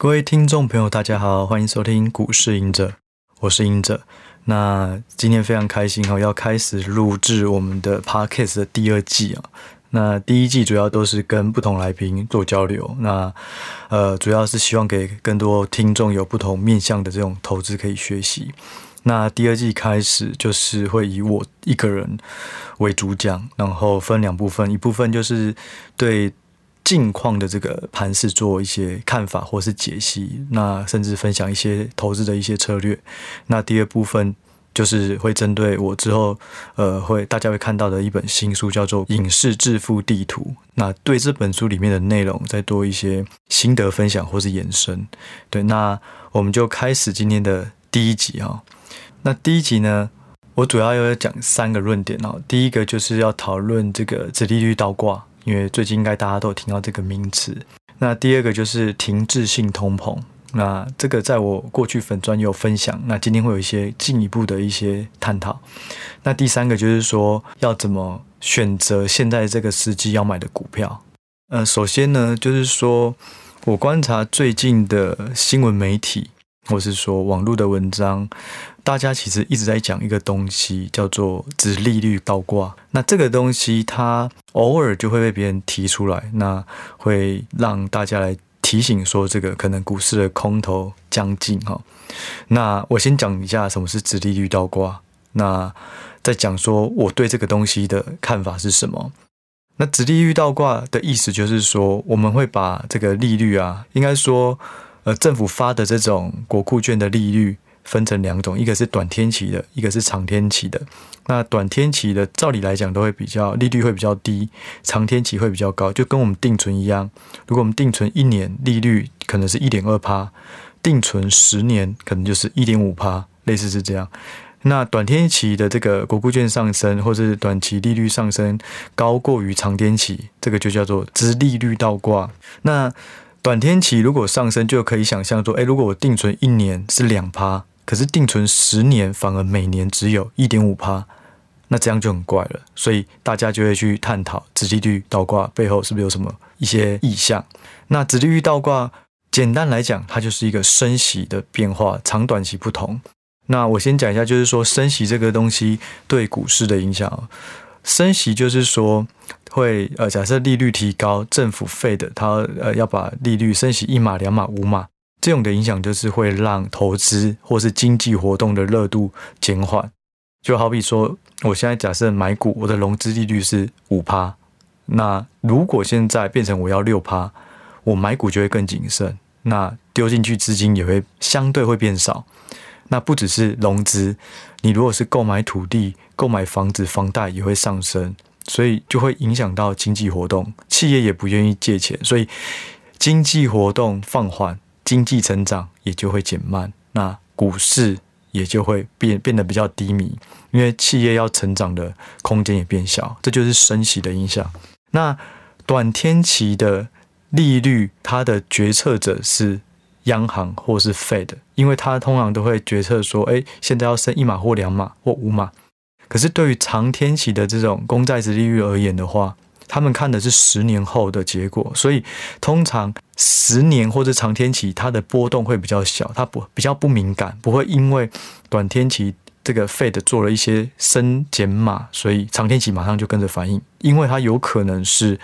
各位听众朋友，大家好，欢迎收听股市赢者，我是赢者。那今天非常开心哈，要开始录制我们的 Podcast 的第二季啊。那第一季主要都是跟不同来宾做交流，那呃，主要是希望给更多听众有不同面向的这种投资可以学习。那第二季开始就是会以我一个人为主讲，然后分两部分，一部分就是对。近况的这个盘势做一些看法或是解析，那甚至分享一些投资的一些策略。那第二部分就是会针对我之后呃会大家会看到的一本新书，叫做《影视致富地图》。那对这本书里面的内容再多一些心得分享或是延伸。对，那我们就开始今天的第一集哈。那第一集呢，我主要要讲三个论点哦。第一个就是要讨论这个殖利率倒挂。因为最近应该大家都有听到这个名词。那第二个就是停滞性通膨。那这个在我过去粉专有分享。那今天会有一些进一步的一些探讨。那第三个就是说要怎么选择现在这个时机要买的股票。呃，首先呢，就是说我观察最近的新闻媒体，或是说网络的文章。大家其实一直在讲一个东西，叫做殖利率倒挂。那这个东西它偶尔就会被别人提出来，那会让大家来提醒说，这个可能股市的空头将近哈。那我先讲一下什么是殖利率倒挂，那再讲说我对这个东西的看法是什么。那殖利率倒挂的意思就是说，我们会把这个利率啊，应该说呃政府发的这种国库券的利率。分成两种，一个是短天期的，一个是长天期的。那短天期的，照理来讲都会比较利率会比较低，长天期会比较高，就跟我们定存一样。如果我们定存一年，利率可能是一点二趴，定存十年可能就是一点五趴，类似是这样。那短天期的这个国库券上升，或是短期利率上升高过于长天期，这个就叫做之利率倒挂。那短天期如果上升，就可以想象说，诶，如果我定存一年是两趴。可是定存十年反而每年只有一点五趴，那这样就很怪了。所以大家就会去探讨殖利率倒挂背后是不是有什么一些意象？那殖利率倒挂简单来讲，它就是一个升息的变化，长短期不同。那我先讲一下，就是说升息这个东西对股市的影响。升息就是说会呃，假设利率提高，政府费的它呃要把利率升息一码、两码、五码。这种的影响就是会让投资或是经济活动的热度减缓，就好比说，我现在假设买股，我的融资利率是五趴，那如果现在变成我要六趴，我买股就会更谨慎，那丢进去资金也会相对会变少。那不只是融资，你如果是购买土地、购买房子、房贷也会上升，所以就会影响到经济活动，企业也不愿意借钱，所以经济活动放缓。经济成长也就会减慢，那股市也就会变变得比较低迷，因为企业要成长的空间也变小，这就是升息的影响。那短天期的利率，它的决策者是央行或是 Fed，因为它通常都会决策说，哎，现在要升一码或两码或五码。可是对于长天期的这种公债殖利率而言的话，他们看的是十年后的结果，所以通常十年或者长天期，它的波动会比较小，它不比较不敏感，不会因为短天期这个 Fed 做了一些升减码，所以长天期马上就跟着反应，因为它有可能是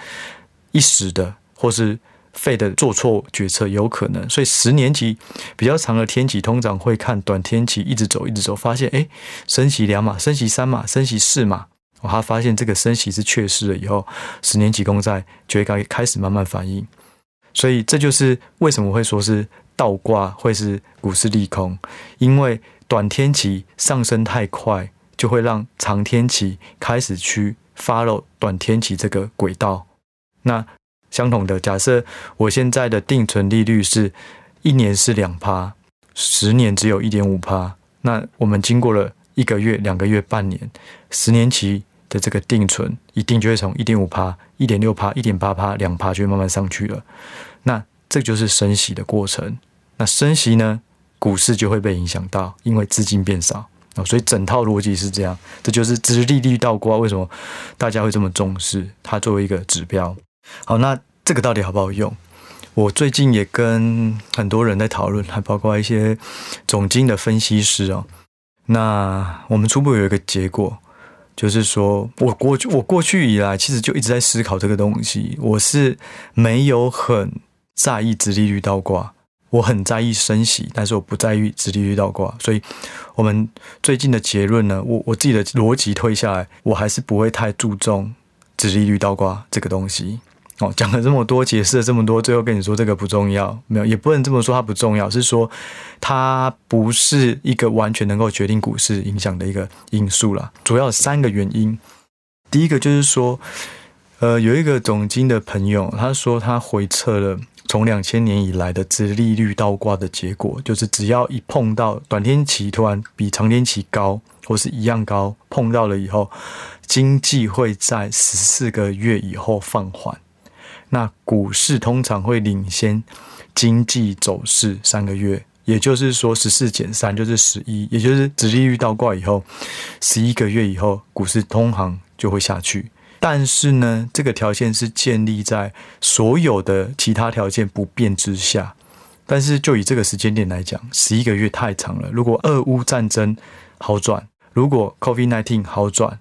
一时的，或是 Fed 做错决策有可能，所以十年期比较长的天期通常会看短天期一直走一直走，发现诶，升息两码，升息三码，升息四码。他发现这个升息是确实了以后，十年期公债就会开开始慢慢反应，所以这就是为什么会说是倒挂会是股市利空，因为短天期上升太快，就会让长天期开始去 follow 短天期这个轨道。那相同的，假设我现在的定存利率是一年是两趴，十年只有一点五趴，那我们经过了一个月、两个月、半年，十年期。的这个定存一定就会从一点五趴、一点六趴、一点八趴、两趴就会慢慢上去了。那这就是升息的过程。那升息呢，股市就会被影响到，因为资金变少啊。所以整套逻辑是这样。这就是殖利率倒挂，为什么大家会这么重视它作为一个指标？好，那这个到底好不好用？我最近也跟很多人在讨论，还包括一些总经的分析师哦。那我们初步有一个结果，就是说我过去我过去以来，其实就一直在思考这个东西。我是没有很在意直利率倒挂，我很在意升息，但是我不在意直利率倒挂。所以，我们最近的结论呢，我我自己的逻辑推下来，我还是不会太注重直利率倒挂这个东西。哦，讲了这么多，解释了这么多，最后跟你说这个不重要，没有，也不能这么说它不重要，是说它不是一个完全能够决定股市影响的一个因素啦。主要三个原因，第一个就是说，呃，有一个总经的朋友，他说他回测了从两千年以来的殖利率倒挂的结果，就是只要一碰到短天期突然比长天期高或是一样高，碰到了以后，经济会在十四个月以后放缓。那股市通常会领先经济走势三个月，也就是说十四减三就是十一，也就是直利率倒挂以后十一个月以后，股市通常就会下去。但是呢，这个条件是建立在所有的其他条件不变之下。但是就以这个时间点来讲，十一个月太长了。如果俄乌战争好转，如果 COVID-19 好转，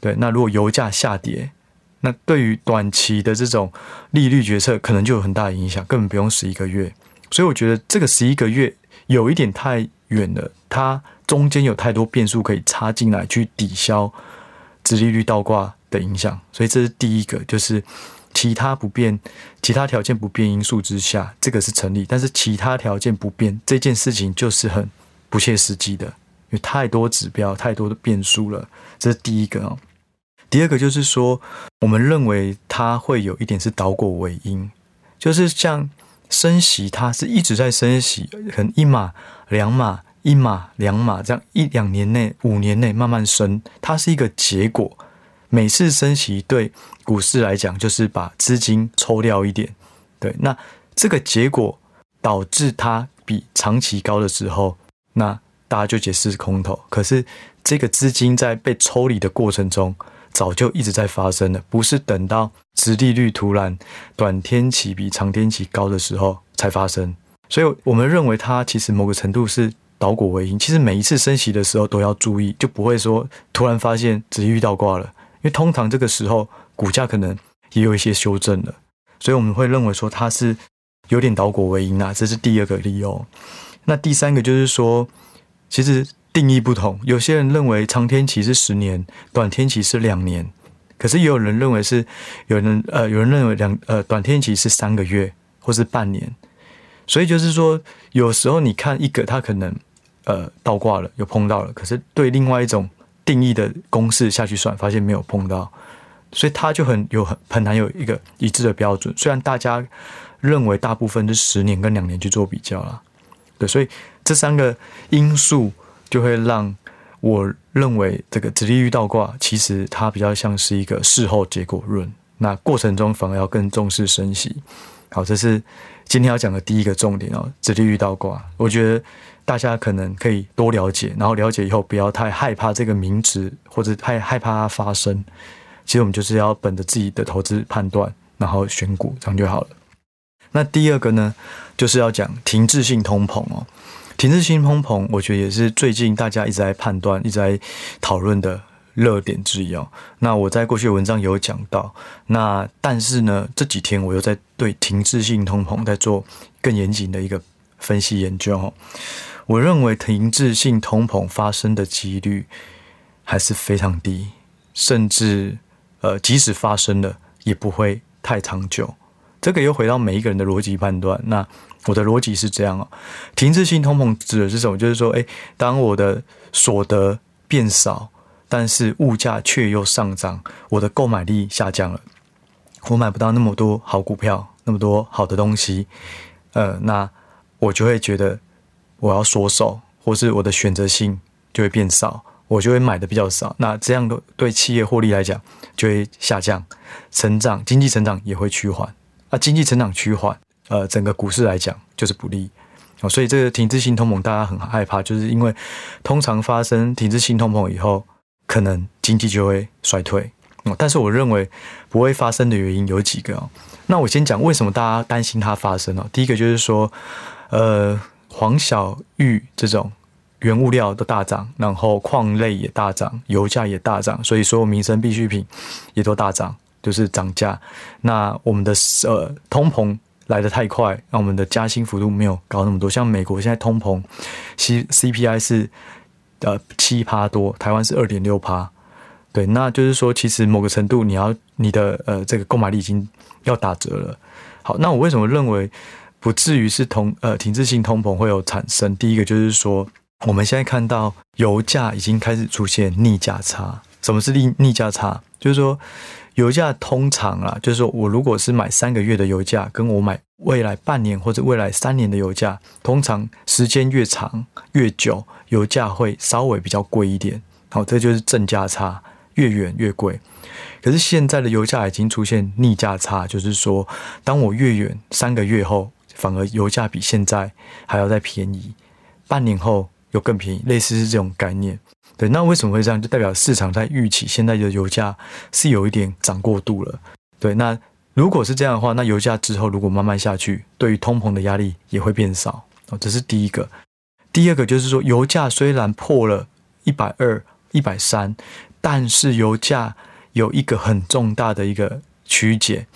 对，那如果油价下跌。那对于短期的这种利率决策，可能就有很大的影响，根本不用十一个月。所以我觉得这个十一个月有一点太远了，它中间有太多变数可以插进来去抵消殖利率倒挂的影响。所以这是第一个，就是其他不变、其他条件不变因素之下，这个是成立。但是其他条件不变这件事情就是很不切实际的，因为太多指标、太多的变数了。这是第一个哦。第二个就是说，我们认为它会有一点是倒果为因，就是像升息，它是一直在升息，可能一码、两码、一码、两码这样一两年内、五年内慢慢升，它是一个结果。每次升息对股市来讲，就是把资金抽掉一点，对，那这个结果导致它比长期高的时候，那大家就解释是空头。可是这个资金在被抽离的过程中，早就一直在发生了，不是等到殖利率突然短天期比长天期高的时候才发生。所以我们认为它其实某个程度是倒果为因。其实每一次升息的时候都要注意，就不会说突然发现殖利率倒挂了，因为通常这个时候股价可能也有一些修正了。所以我们会认为说它是有点倒果为因啊，这是第二个理由。那第三个就是说，其实。定义不同，有些人认为长天期是十年，短天期是两年，可是也有人认为是有人呃，有人认为两呃短天期是三个月或是半年，所以就是说，有时候你看一个它可能呃倒挂了，有碰到了，可是对另外一种定义的公式下去算，发现没有碰到，所以它就很有很很难有一个一致的标准。虽然大家认为大部分是十年跟两年去做比较啦，对，所以这三个因素。就会让我认为这个殖利率倒挂，其实它比较像是一个事后结果论。那过程中反而要更重视升息。好，这是今天要讲的第一个重点哦，殖利率倒挂。我觉得大家可能可以多了解，然后了解以后不要太害怕这个名词，或者太害怕它发生。其实我们就是要本着自己的投资判断，然后选股，这样就好了。那第二个呢，就是要讲停滞性通膨哦。停滞性通膨，我觉得也是最近大家一直在判断、一直在讨论的热点之一哦。那我在过去文章有讲到，那但是呢，这几天我又在对停滞性通膨在做更严谨的一个分析研究哦。我认为停滞性通膨发生的几率还是非常低，甚至呃，即使发生了，也不会太长久。这个又回到每一个人的逻辑判断。那我的逻辑是这样哦，停滞性通膨指的是什么？就是说，诶，当我的所得变少，但是物价却又上涨，我的购买力下降了，我买不到那么多好股票，那么多好的东西，呃，那我就会觉得我要缩手，或是我的选择性就会变少，我就会买的比较少。那这样的对企业获利来讲就会下降，成长经济成长也会趋缓。啊经济成长趋缓，呃，整个股市来讲就是不利，哦，所以这个停滞性通膨大家很害怕，就是因为通常发生停滞性通膨以后，可能经济就会衰退，哦，但是我认为不会发生的原因有几个哦。那我先讲为什么大家担心它发生哦。第一个就是说，呃，黄小玉这种原物料都大涨，然后矿类也大涨，油价也大涨，所以所有民生必需品也都大涨，就是涨价。那我们的呃通膨来得太快，那我们的加薪幅度没有高那么多。像美国现在通膨，C C P I 是呃七趴多，台湾是二点六趴。对，那就是说，其实某个程度，你要你的呃这个购买力已经要打折了。好，那我为什么认为不至于是通呃停滞性通膨会有产生？第一个就是说，我们现在看到油价已经开始出现逆价差。什么是逆逆价差？就是说，油价通常啊，就是说我如果是买三个月的油价，跟我买未来半年或者未来三年的油价，通常时间越长越久，油价会稍微比较贵一点。好，这就是正价差。越远越贵，可是现在的油价已经出现逆价差，就是说，当我越远三个月后，反而油价比现在还要再便宜，半年后又更便宜，类似是这种概念。对，那为什么会这样？就代表市场在预期现在的油价是有一点涨过度了。对，那如果是这样的话，那油价之后如果慢慢下去，对于通膨的压力也会变少。哦，这是第一个。第二个就是说，油价虽然破了一百二、一百三。但是油价有一个很重大的一个曲解，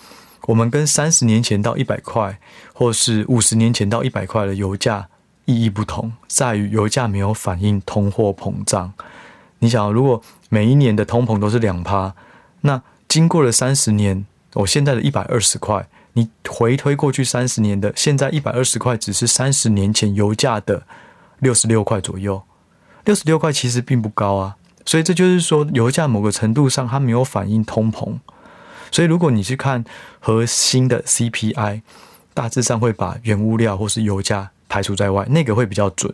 我们跟三十年前到一百块，或是五十年前到一百块的油价意义不同，在于油价没有反映通货膨胀。你想，如果每一年的通膨都是两趴，那经过了三十年，我现在的一百二十块，你回推过去三十年的现在一百二十块，只是三十年前油价的六十六块左右，六十六块其实并不高啊。所以这就是说，油价某个程度上它没有反映通膨。所以如果你去看核心的 CPI，大致上会把原物料或是油价排除在外，那个会比较准。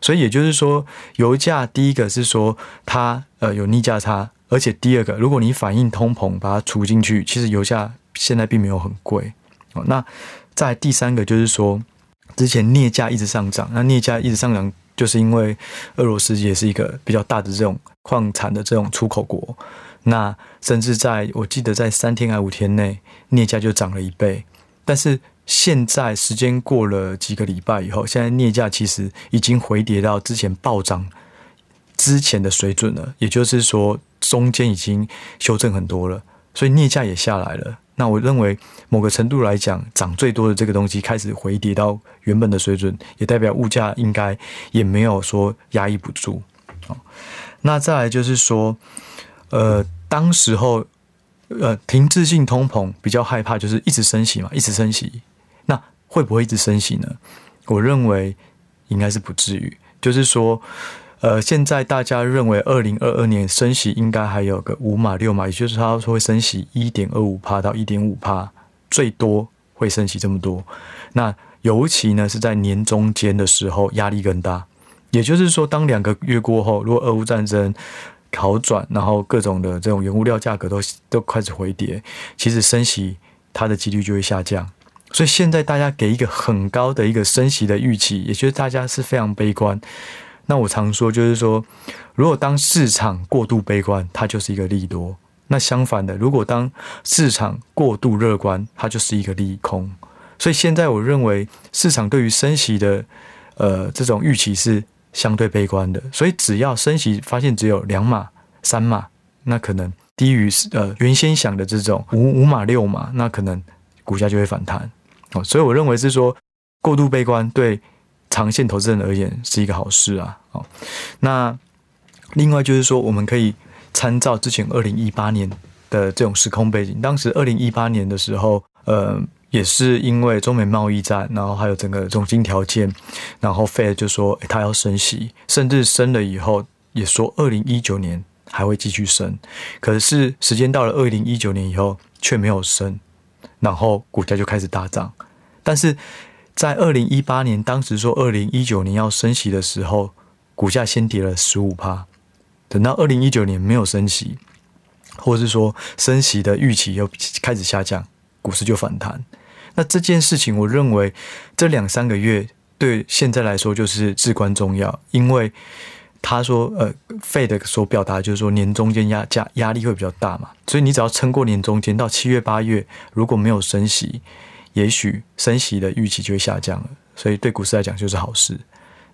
所以也就是说，油价第一个是说它呃有逆价差，而且第二个，如果你反映通膨把它除进去，其实油价现在并没有很贵。哦，那在第三个就是说，之前镍价一直上涨，那镍价一直上涨。就是因为俄罗斯也是一个比较大的这种矿产的这种出口国，那甚至在我记得在三天还五天内，镍价就涨了一倍。但是现在时间过了几个礼拜以后，现在镍价其实已经回跌到之前暴涨之前的水准了，也就是说中间已经修正很多了，所以镍价也下来了。那我认为，某个程度来讲，涨最多的这个东西开始回跌到原本的水准，也代表物价应该也没有说压抑不住。那再来就是说，呃，当时候，呃，停滞性通膨比较害怕，就是一直升息嘛，一直升息。那会不会一直升息呢？我认为应该是不至于，就是说。呃，现在大家认为二零二二年升息应该还有个五码六码，也就是它会升息一点二五趴到一点五趴，最多会升息这么多。那尤其呢是在年中间的时候压力更大，也就是说，当两个月过后，如果俄乌战争好转，然后各种的这种原物料价格都都开始回跌，其实升息它的几率就会下降。所以现在大家给一个很高的一个升息的预期，也就是大家是非常悲观。那我常说，就是说，如果当市场过度悲观，它就是一个利多；那相反的，如果当市场过度乐观，它就是一个利空。所以现在我认为，市场对于升息的呃这种预期是相对悲观的。所以只要升息发现只有两码、三码，那可能低于呃原先想的这种五五码、六码，那可能股价就会反弹。哦，所以我认为是说过度悲观对。长线投资人而言是一个好事啊，哦，那另外就是说，我们可以参照之前二零一八年的这种时空背景。当时二零一八年的时候，呃，也是因为中美贸易战，然后还有整个总经条件，然后 Fed 就说他要升息，甚至升了以后也说二零一九年还会继续升。可是时间到了二零一九年以后却没有升，然后股价就开始大涨，但是。在二零一八年，当时说二零一九年要升息的时候，股价先跌了十五趴。等到二零一九年没有升息，或者是说升息的预期又开始下降，股市就反弹。那这件事情，我认为这两三个月对现在来说就是至关重要，因为他说，呃，Fed 所表达就是说年中间压价压力会比较大嘛，所以你只要撑过年中间到七月八月，如果没有升息，也许升息的预期就会下降了，所以对股市来讲就是好事。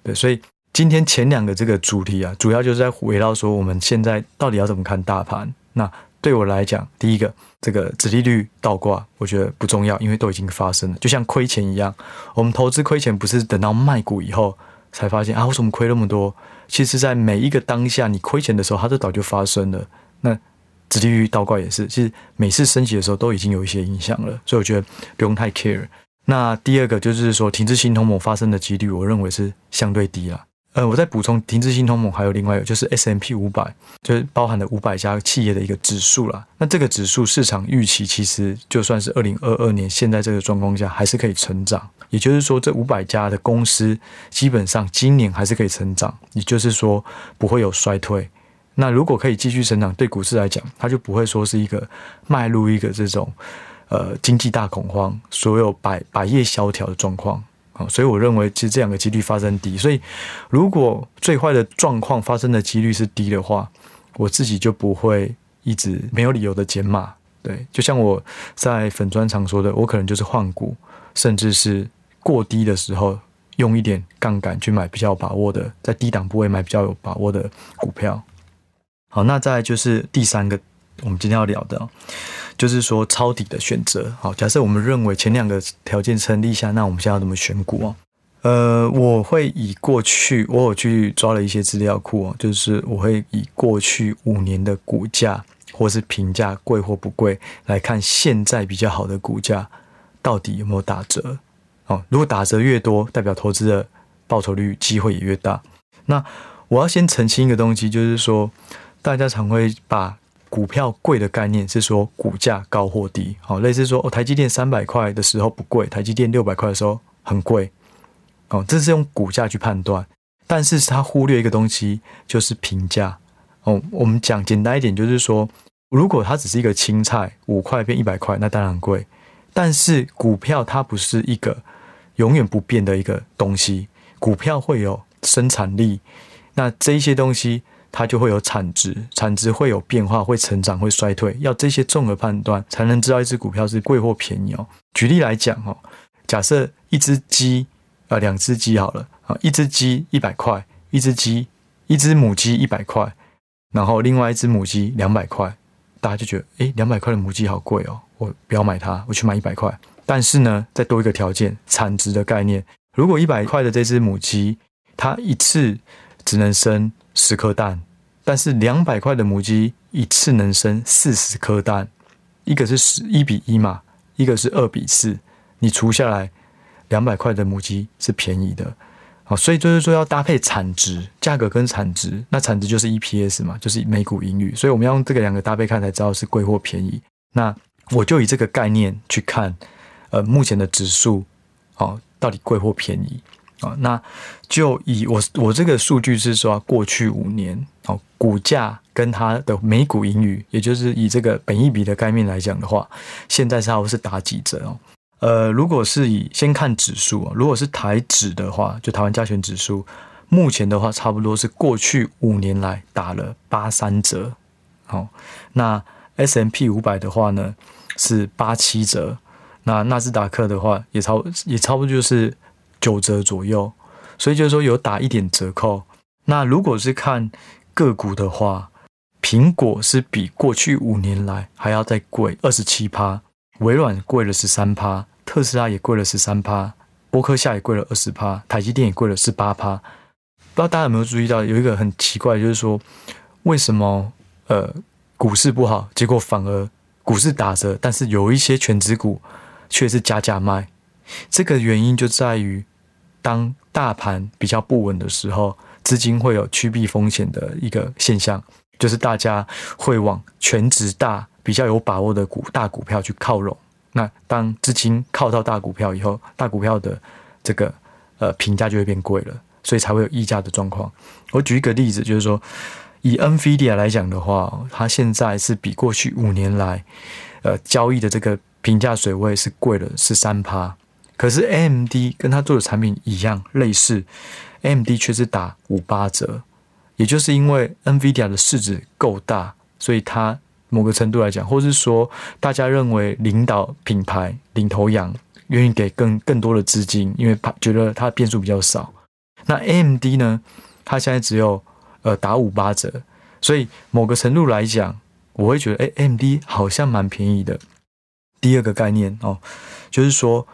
对，所以今天前两个这个主题啊，主要就是在围绕说我们现在到底要怎么看大盘。那对我来讲，第一个这个殖利率倒挂，我觉得不重要，因为都已经发生了，就像亏钱一样，我们投资亏钱不是等到卖股以后才发现啊，为什么亏那么多？其实，在每一个当下，你亏钱的时候，它都早就发生了。那殖利率倒挂也是，其实每次升级的时候都已经有一些影响了，所以我觉得不用太 care。那第二个就是说，停滞性通膨发生的几率，我认为是相对低了。呃，我再补充，停滞性通膨还有另外一个，就是 S M P 五百，就是包含了五百家企业的一个指数啦。那这个指数市场预期，其实就算是二零二二年现在这个状况下，还是可以成长。也就是说，这五百家的公司基本上今年还是可以成长，也就是说不会有衰退。那如果可以继续成长，对股市来讲，它就不会说是一个迈入一个这种呃经济大恐慌、所有百百业萧条的状况。所以我认为其实这两个几率发生低，所以如果最坏的状况发生的几率是低的话，我自己就不会一直没有理由的减码。对，就像我在粉专常说的，我可能就是换股，甚至是过低的时候用一点杠杆去买比较有把握的，在低档部位买比较有把握的股票。好，那再就是第三个我们今天要聊的。就是说抄底的选择，好，假设我们认为前两个条件成立下，那我们现在要怎么选股哦？呃，我会以过去我有去抓了一些资料库哦，就是我会以过去五年的股价或是评价贵或不贵来看，现在比较好的股价到底有没有打折？哦，如果打折越多，代表投资的报酬率机会也越大。那我要先澄清一个东西，就是说大家常会把股票贵的概念是说股价高或低，好，类似说哦，台积电三百块的时候不贵，台积电六百块的时候很贵，哦，这是用股价去判断，但是它忽略一个东西，就是评价，哦，我们讲简单一点，就是说，如果它只是一个青菜，五块变一百块，那当然贵，但是股票它不是一个永远不变的一个东西，股票会有生产力，那这一些东西。它就会有产值，产值会有变化，会成长，会衰退，要这些综合判断才能知道一只股票是贵或便宜哦。举例来讲哦，假设一只鸡，呃，两只鸡好了啊，一只鸡一百块，一只鸡，一只母鸡一百块，然后另外一只母鸡两百块，大家就觉得，诶，两百块的母鸡好贵哦，我不要买它，我去买一百块。但是呢，再多一个条件，产值的概念，如果一百块的这只母鸡，它一次只能生十颗蛋。但是两百块的母鸡一次能生四十颗蛋，一个是十一比一嘛，一个是二比四，你除下来，两百块的母鸡是便宜的，好，所以就是说要搭配产值，价格跟产值，那产值就是 EPS 嘛，就是每股盈余，所以我们要用这个两个搭配看才知道是贵或便宜。那我就以这个概念去看，呃，目前的指数，哦，到底贵或便宜。啊，那就以我我这个数据是说，过去五年哦，股价跟它的每股盈余，也就是以这个本益比的概念来讲的话，现在差不多是打几折哦？呃，如果是以先看指数啊，如果是台指的话，就台湾加权指数，目前的话差不多是过去五年来打了八三折。好，那 S&P 五百的话呢是八七折，那纳斯达克的话也差也差不多就是。九折左右，所以就是说有打一点折扣。那如果是看个股的话，苹果是比过去五年来还要再贵二十七趴，微软贵了十三趴，特斯拉也贵了十三趴，波克夏也贵了二十趴，台积电也贵了十八趴。不知道大家有没有注意到，有一个很奇怪，就是说为什么呃股市不好，结果反而股市打折，但是有一些全职股却是加价卖。这个原因就在于。当大盘比较不稳的时候，资金会有趋避风险的一个现象，就是大家会往全值大、比较有把握的股大股票去靠拢。那当资金靠到大股票以后，大股票的这个呃评价就会变贵了，所以才会有溢价的状况。我举一个例子，就是说以 NVIDIA 来讲的话，它现在是比过去五年来呃交易的这个评价水位是贵了十三趴。可是 AMD 跟他做的产品一样类似，AMD 却是打五八折，也就是因为 NVIDIA 的市值够大，所以它某个程度来讲，或是说大家认为领导品牌领头羊，愿意给更更多的资金，因为怕觉得它变数比较少。那 AMD 呢？它现在只有呃打五八折，所以某个程度来讲，我会觉得哎，AMD 好像蛮便宜的。第二个概念哦，就是说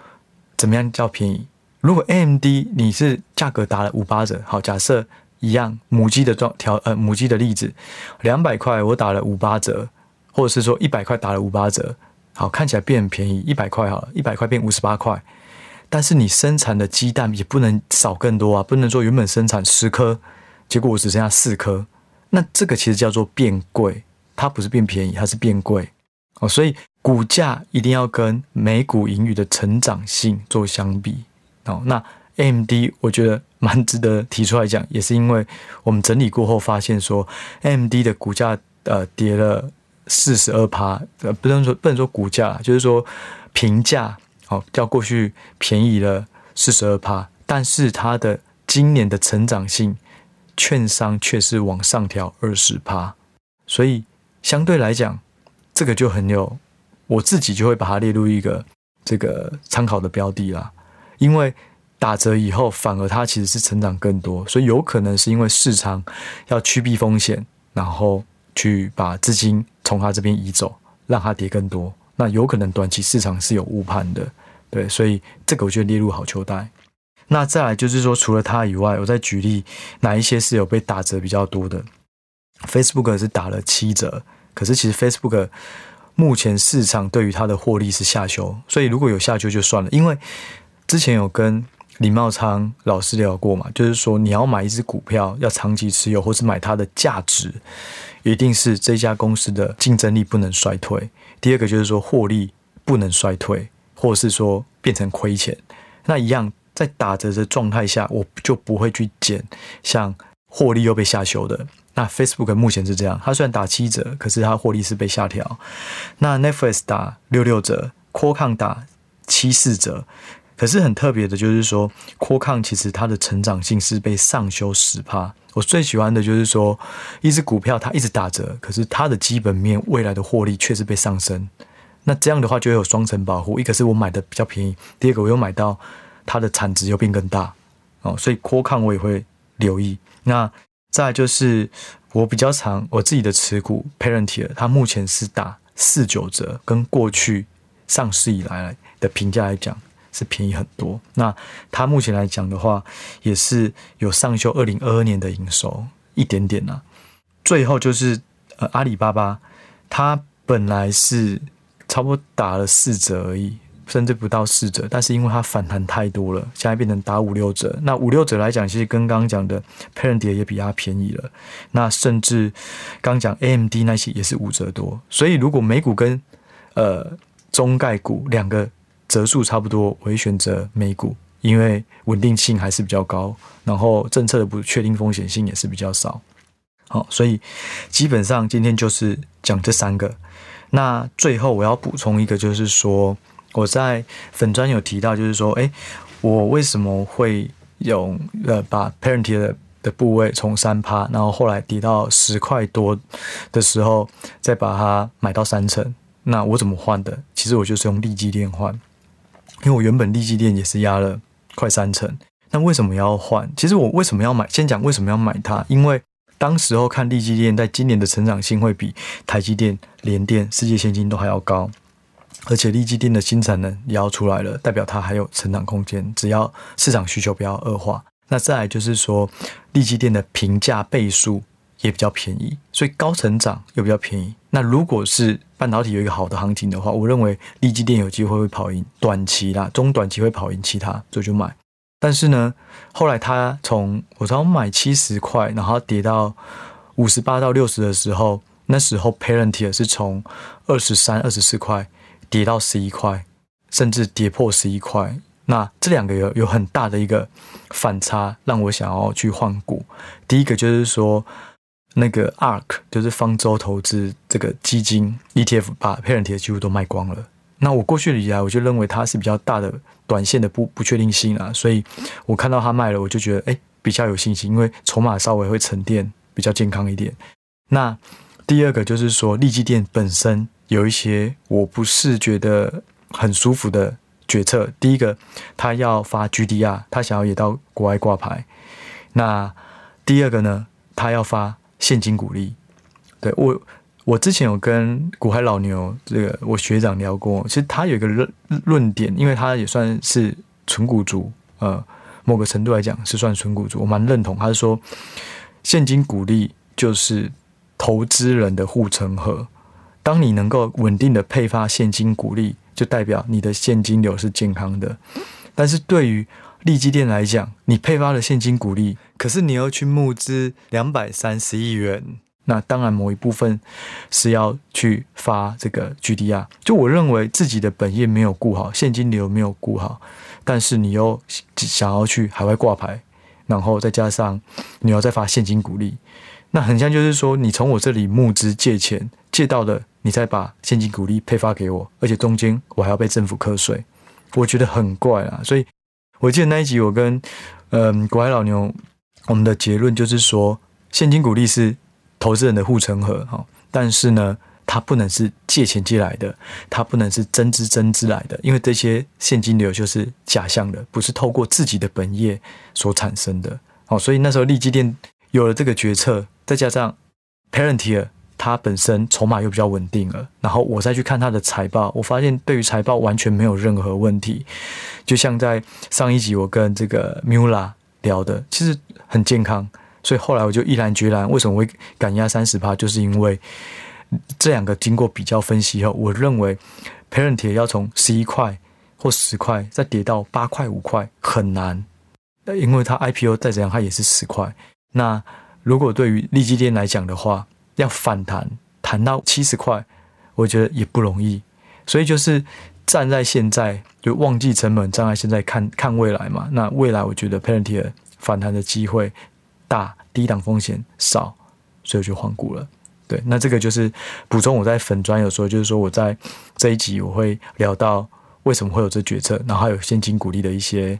怎么样叫便宜？如果 AMD 你是价格打了五八折，好，假设一样母鸡的状调呃母鸡的例子，两百块我打了五八折，或者是说一百块打了五八折，好，看起来变很便宜，一百块好了，一百块变五十八块。但是你生产的鸡蛋也不能少更多啊，不能说原本生产十颗，结果我只剩下四颗，那这个其实叫做变贵，它不是变便宜，它是变贵哦。所以股价一定要跟每股盈余的成长性做相比哦。那 AMD 我觉得蛮值得提出来讲，也是因为我们整理过后发现说，AMD 的股价呃跌了四十二趴，呃不能说不能说股价，就是说评价。哦，较过去便宜了四十二趴，但是它的今年的成长性，券商却是往上调二十趴，所以相对来讲，这个就很有，我自己就会把它列入一个这个参考的标的啦。因为打折以后，反而它其实是成长更多，所以有可能是因为市场要趋避风险，然后去把资金从它这边移走，让它跌更多。那有可能短期市场是有误判的。对，所以这个我就列入好球带。那再来就是说，除了它以外，我再举例哪一些是有被打折比较多的。Facebook 是打了七折，可是其实 Facebook 目前市场对于它的获利是下修，所以如果有下修就算了。因为之前有跟李茂昌老师聊过嘛，就是说你要买一只股票要长期持有，或是买它的价值，一定是这家公司的竞争力不能衰退。第二个就是说获利不能衰退。或者是说变成亏钱，那一样在打折的状态下，我就不会去捡像获利又被下修的。那 Facebook 目前是这样，它虽然打七折，可是它获利是被下调。那 Netflix 打六六折 q u a l c o m 打七四折，可是很特别的就是说 q u a l c o m 其实它的成长性是被上修十趴。我最喜欢的就是说，一只股票它一直打折，可是它的基本面未来的获利却是被上升。那这样的话就会有双层保护，一个是我买的比较便宜，第二个我又买到它的产值又变更大哦，所以 Qualcomm 我也会留意。那再就是我比较常我自己的持股 Parentier，它目前是打四九折，跟过去上市以来的评价来讲是便宜很多。那它目前来讲的话，也是有上修二零二二年的营收一点点呐、啊。最后就是呃阿里巴巴，它本来是。差不多打了四折而已，甚至不到四折。但是因为它反弹太多了，现在变成打五六折。那五六折来讲，其实跟刚刚讲的 Palantir 也比它便宜了。那甚至刚讲 AMD 那些也是五折多。所以如果美股跟呃中概股两个折数差不多，我会选择美股，因为稳定性还是比较高，然后政策的不确定风险性也是比较少。好，所以基本上今天就是讲这三个。那最后我要补充一个，就是说我在粉专有提到，就是说，哎，我为什么会用呃把 parentier 的的部位从三趴，然后后来跌到十块多的时候，再把它买到三成？那我怎么换的？其实我就是用利基电换，因为我原本利基电也是压了快三成。那为什么要换？其实我为什么要买？先讲为什么要买它，因为。当时候看利基电在今年的成长性会比台积电、联电、世界先进都还要高，而且力积电的新产能也要出来了，代表它还有成长空间。只要市场需求不要恶化，那再来就是说力积电的平价倍数也比较便宜，所以高成长又比较便宜。那如果是半导体有一个好的行情的话，我认为力积电有机会会跑赢短期啦，中短期会跑赢其他，所以就买。但是呢，后来他从我从买七十块，然后跌到五十八到六十的时候，那时候 Parent 也是从二十三、二十四块跌到十一块，甚至跌破十一块。那这两个有有很大的一个反差，让我想要去换股。第一个就是说，那个 ARK 就是方舟投资这个基金 ETF 把 parent 的几乎都卖光了。那我过去以来，我就认为它是比较大的短线的不不确定性啊，所以我看到它卖了，我就觉得哎、比较有信心，因为筹码稍微会沉淀比较健康一点。那第二个就是说，利基店本身有一些我不是觉得很舒服的决策。第一个，他要发 GDR，他想要也到国外挂牌。那第二个呢，他要发现金股利。对，我，我之前有跟股海老牛这个我学长聊过，其实他有一个论论点，因为他也算是纯股族，呃，某个程度来讲是算纯股族，我蛮认同。他是说，现金股利就是投资人的护城河。当你能够稳定的配发现金股利，就代表你的现金流是健康的。但是对于利基店来讲，你配发了现金股利，可是你要去募资两百三十亿元。那当然，某一部分是要去发这个 GDR。就我认为自己的本业没有顾好，现金流没有顾好，但是你又想要去海外挂牌，然后再加上你要再发现金股利，那很像就是说，你从我这里募资借钱借到的，你再把现金股利配发给我，而且中间我还要被政府课税，我觉得很怪啊。所以我记得那一集我跟嗯国海老牛，我们的结论就是说，现金股利是。投资人的护城河，哈，但是呢，它不能是借钱借来的，它不能是增资增资来的，因为这些现金流就是假象的，不是透过自己的本业所产生的。好，所以那时候利基店有了这个决策，再加上 Parentier 它本身筹码又比较稳定了，然后我再去看它的财报，我发现对于财报完全没有任何问题，就像在上一集我跟这个 Mula 聊的，其实很健康。所以后来我就毅然决然，为什么会敢压三十趴？就是因为这两个经过比较分析后，我认为 Parent 铁要从十一块或十块再跌到八块五块很难，因为它 IPO 再怎样它也是十块。那如果对于利基店来讲的话，要反弹弹到七十块，我觉得也不容易。所以就是站在现在，就忘记成本，站在现在看看未来嘛。那未来我觉得 Palantir 反弹的机会大，低档风险少，所以我就换股了。对，那这个就是补充我在粉专有说，就是说我在这一集我会聊到为什么会有这决策，然后还有现金股利的一些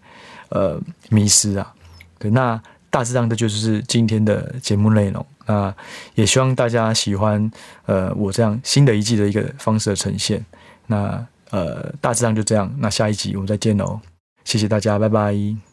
呃迷失啊。对，那大致上这就是今天的节目内容。那也希望大家喜欢呃我这样新的一季的一个方式的呈现。那呃大致上就这样，那下一集我们再见喽，谢谢大家，拜拜。